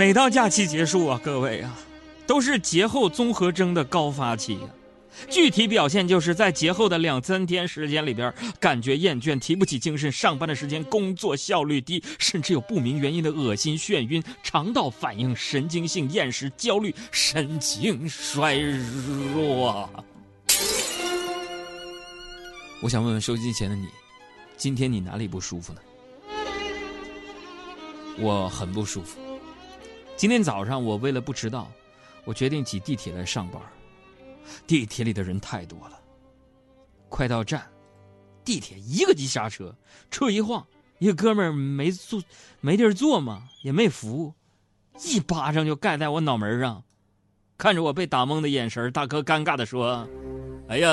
每到假期结束啊，各位啊，都是节后综合征的高发期呀。具体表现就是在节后的两三天时间里边，感觉厌倦、提不起精神，上班的时间工作效率低，甚至有不明原因的恶心、眩晕、肠道反应、神经性厌食、焦虑、神经衰弱。我想问问收音机前的你，今天你哪里不舒服呢？我很不舒服。今天早上我为了不迟到，我决定挤地铁来上班。地铁里的人太多了，快到站，地铁一个急刹车，车一晃，一个哥们儿没坐，没地儿坐嘛，也没扶，一巴掌就盖在我脑门上，看着我被打懵的眼神，大哥尴尬的说：“哎呀，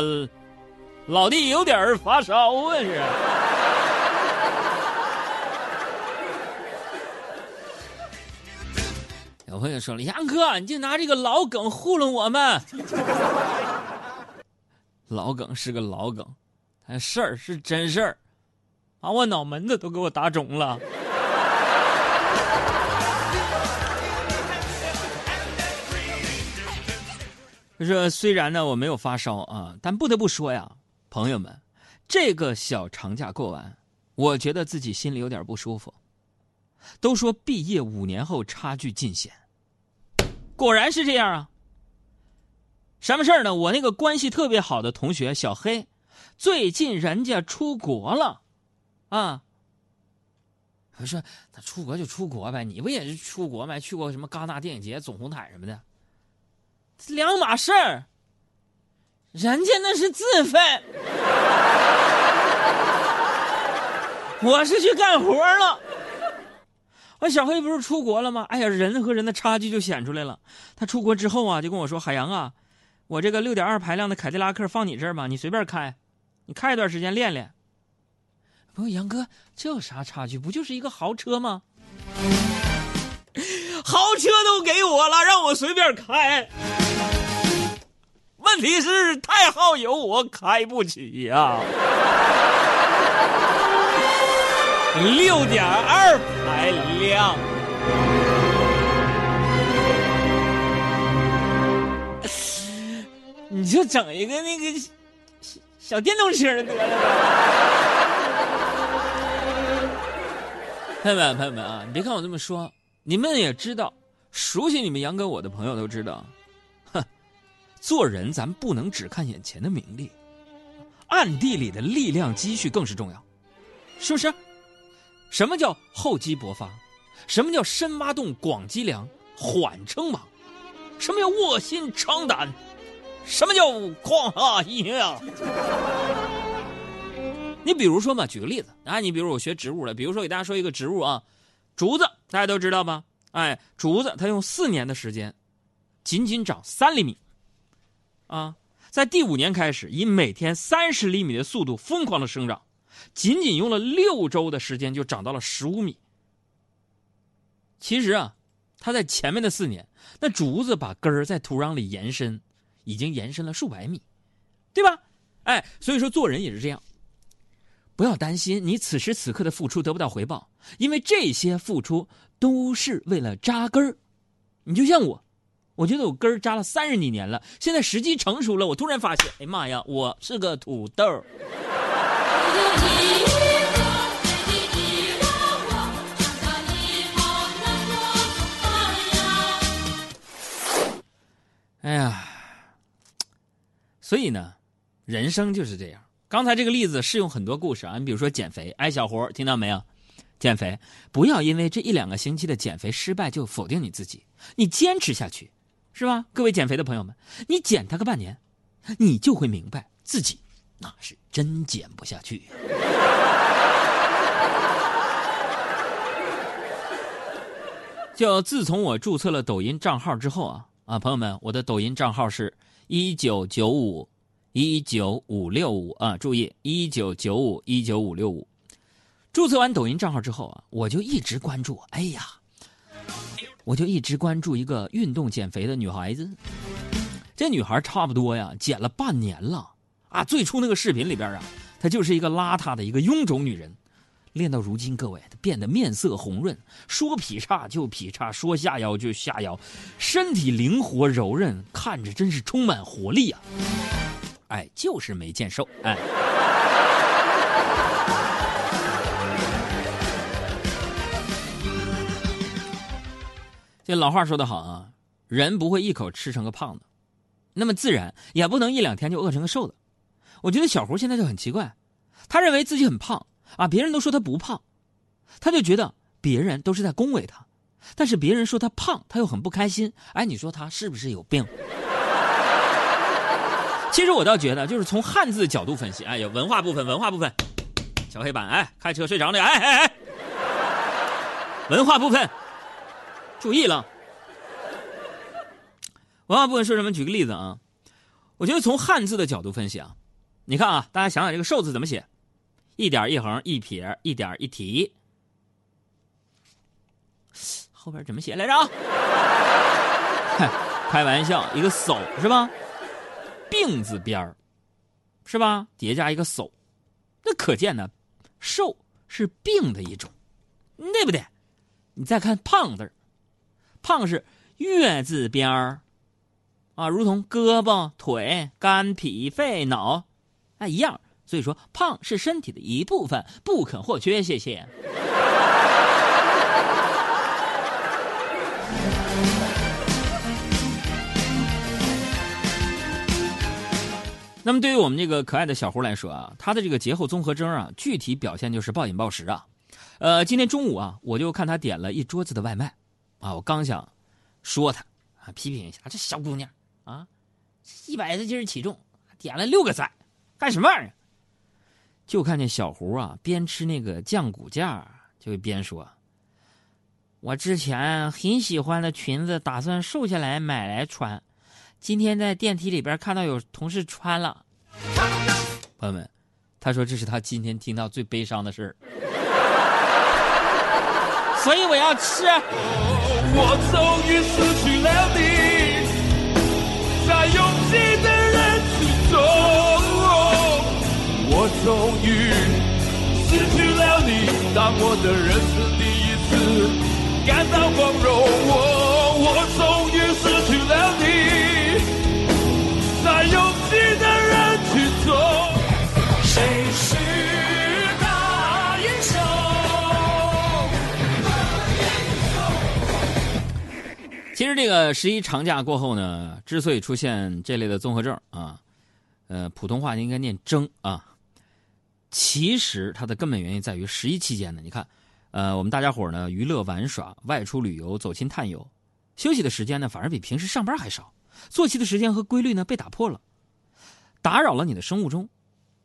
老弟有点发烧啊是。”朋友说了：“杨哥，你就拿这个老梗糊弄我们。”老梗是个老梗，但事儿是真事儿，把我脑门子都给我打肿了。就是虽然呢我没有发烧啊，但不得不说呀，朋友们，这个小长假过完，我觉得自己心里有点不舒服。都说毕业五年后差距尽显，果然是这样啊。什么事儿呢？我那个关系特别好的同学小黑，最近人家出国了，啊。我说他出国就出国呗，你不也是出国吗？去过什么戛纳电影节、总红毯什么的，两码事儿。人家那是自费，我是去干活了。我小黑不是出国了吗？哎呀，人和人的差距就显出来了。他出国之后啊，就跟我说：“海洋啊。”我这个六点二排量的凯迪拉克放你这儿吧，你随便开，你开一段时间练练。不，杨哥，这有啥差距？不就是一个豪车吗？豪车都给我了，让我随便开。问题是太耗油，我开不起呀。六点二排量。你就整一个那个小电动车得了呗。朋友们，朋友们啊，你别看我这么说，你们也知道，熟悉你们杨哥我的朋友都知道，哼，做人咱不能只看眼前的名利，暗地里的力量积蓄更是重要，是不是？什么叫厚积薄发？什么叫深挖洞、广积粮、缓称王？什么叫卧薪尝胆？什么叫旷哈一呀？你比如说嘛，举个例子啊，你比如我学植物的，比如说给大家说一个植物啊，竹子，大家都知道吧？哎，竹子它用四年的时间，仅仅长三厘米，啊，在第五年开始以每天三十厘米的速度疯狂的生长，仅仅用了六周的时间就长到了十五米。其实啊，它在前面的四年，那竹子把根儿在土壤里延伸。已经延伸了数百米，对吧？哎，所以说做人也是这样，不要担心你此时此刻的付出得不到回报，因为这些付出都是为了扎根儿。你就像我，我觉得我根儿扎了三十几年了，现在时机成熟了，我突然发现，哎妈呀，我是个土豆。哎呀。所以呢，人生就是这样。刚才这个例子适用很多故事啊，你比如说减肥，哎，小胡听到没有？减肥不要因为这一两个星期的减肥失败就否定你自己，你坚持下去，是吧？各位减肥的朋友们，你减它个半年，你就会明白自己那是真减不下去。就自从我注册了抖音账号之后啊啊，朋友们，我的抖音账号是。一九九五，一九五六五啊！注意，一九九五，一九五六五。注册完抖音账号之后啊，我就一直关注。哎呀，我就一直关注一个运动减肥的女孩子。这女孩差不多呀，减了半年了啊。最初那个视频里边啊，她就是一个邋遢的一个臃肿女人，练到如今，各位她变得面色红润，说劈叉就劈叉，说下腰就下腰，身体灵活柔韧，看着真是充满活力啊！哎，就是没见瘦哎。这老话说得好啊，人不会一口吃成个胖子，那么自然也不能一两天就饿成个瘦子。我觉得小胡现在就很奇怪，他认为自己很胖。啊！别人都说他不胖，他就觉得别人都是在恭维他；但是别人说他胖，他又很不开心。哎，你说他是不是有病？其实我倒觉得，就是从汉字角度分析，哎，有文化部分，文化部分，小黑板，哎，开车睡着了，哎哎哎，文化部分，注意了，文化部分说什么？举个例子啊，我觉得从汉字的角度分析啊，你看啊，大家想想这个“瘦”字怎么写？一点一横一撇一点一提，后边怎么写来着？开玩笑，一个手是吧？病字边儿是吧？叠加一个手，那可见呢，瘦是病的一种，对不对？你再看胖字胖是月字边儿啊，如同胳膊、腿、肝、脾、肺、脑，哎，一样。所以说，胖是身体的一部分，不可或缺。谢谢。那么，对于我们这个可爱的小胡来说啊，他的这个节后综合征啊，具体表现就是暴饮暴食啊。呃，今天中午啊，我就看他点了一桌子的外卖，啊，我刚想说他啊，批评一下这小姑娘啊，一百多斤体重，点了六个菜，干什么玩意儿？就看见小胡啊，边吃那个酱骨架，就边说：“我之前很喜欢的裙子，打算瘦下来买来穿。今天在电梯里边看到有同事穿了。”朋友们，他说这是他今天听到最悲伤的事儿，所以我要吃。我终于失去了你，终于失去了你，当我的人生第一次感到光荣。我我终于失去了你，在拥挤的人群中，谁是大英雄？其实这个十一长假过后呢，之所以出现这类的综合症啊，呃，普通话应该念征啊。其实它的根本原因在于十一期间呢，你看，呃，我们大家伙呢娱乐玩耍、外出旅游、走亲探友，休息的时间呢反而比平时上班还少，作息的时间和规律呢被打破了，打扰了你的生物钟。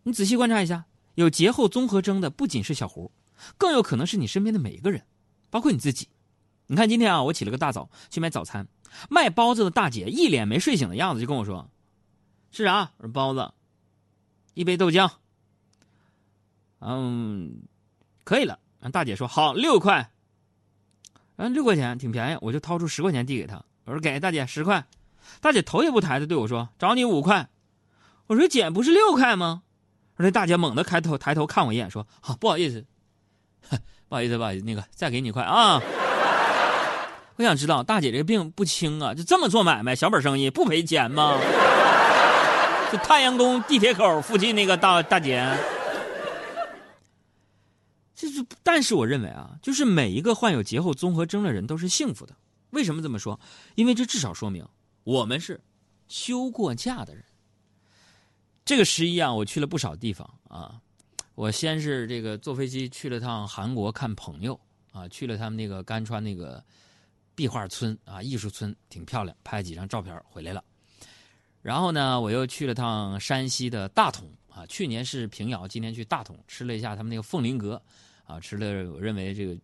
你仔细观察一下，有节后综合征的不仅是小胡，更有可能是你身边的每一个人，包括你自己。你看今天啊，我起了个大早去买早餐，卖包子的大姐一脸没睡醒的样子，就跟我说：“是啥？”我说：“包子，一杯豆浆。”嗯，可以了。大姐说好六块，嗯，六块钱挺便宜，我就掏出十块钱递给她。我说给大姐十块，大姐头也不抬的对我说找你五块。我说姐不是六块吗？而且大姐猛地开头抬头看我一眼说好不好意思，不好意思不好意思，那个再给你一块啊。我想知道大姐这个病不轻啊，就这么做买卖小本生意不赔钱吗？就太阳宫地铁口附近那个大大姐。就是，但是我认为啊，就是每一个患有节后综合征的人都是幸福的。为什么这么说？因为这至少说明我们是休过假的人。这个十一啊，我去了不少地方啊。我先是这个坐飞机去了趟韩国看朋友啊，去了他们那个甘川那个壁画村啊，艺术村挺漂亮，拍几张照片回来了。然后呢，我又去了趟山西的大同啊，去年是平遥，今年去大同吃了一下他们那个凤麟阁。啊，吃了我认为这个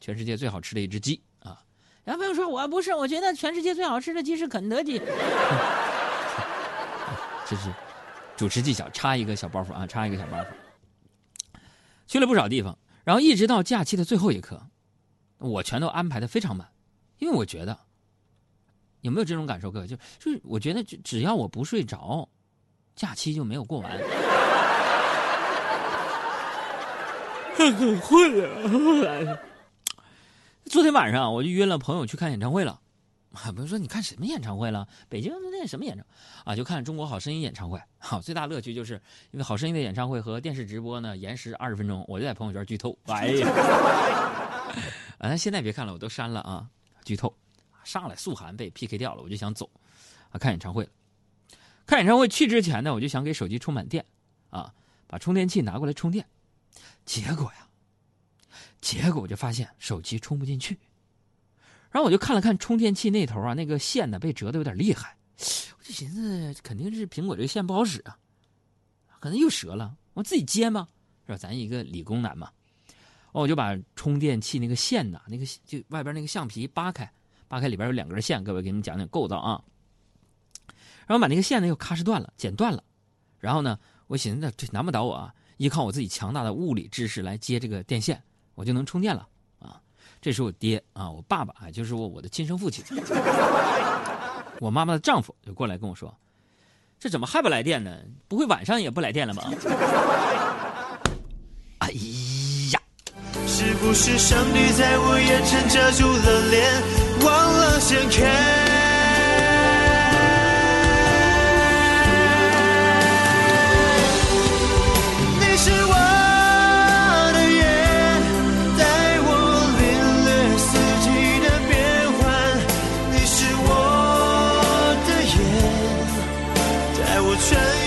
全世界最好吃的一只鸡啊！然后朋友说我不是，我觉得全世界最好吃的鸡是肯德基。这是主持技巧，插一个小包袱啊，插一个小包袱。去了不少地方，然后一直到假期的最后一刻，我全都安排的非常满，因为我觉得有没有这种感受，各位就就是我觉得只只要我不睡着，假期就没有过完。很困啊。昨天晚上我就约了朋友去看演唱会了。朋友说：“你看什么演唱会了？北京那什么演唱啊？就看《中国好声音》演唱会。好，最大乐趣就是因为好声音的演唱会和电视直播呢延时二十分钟，我就在朋友圈剧透。哎呀，啊，现在别看了，我都删了啊。剧透，上来素涵被 PK 掉了，我就想走啊，看演唱会了。看演唱会去之前呢，我就想给手机充满电啊，把充电器拿过来充电。结果呀，结果我就发现手机充不进去。”然后我就看了看充电器那头啊，那个线呢被折的有点厉害，我就寻思肯定是苹果这个线不好使啊，可能又折了，我自己接吗？是吧？咱一个理工男嘛，哦我就把充电器那个线呐，那个就外边那个橡皮扒开，扒开里边有两根线，各位给你们讲讲构造啊。然后把那个线呢又咔哧断了，剪断了，然后呢，我寻思这难不倒我啊，依靠我自己强大的物理知识来接这个电线，我就能充电了啊。这是我爹啊，我爸爸啊，就是我我的亲生父亲。我妈妈的丈夫就过来跟我说：“这怎么还不来电呢？不会晚上也不来电了吧？” 哎呀！是不是上帝在我眼前遮住了脸，忘了掀开？全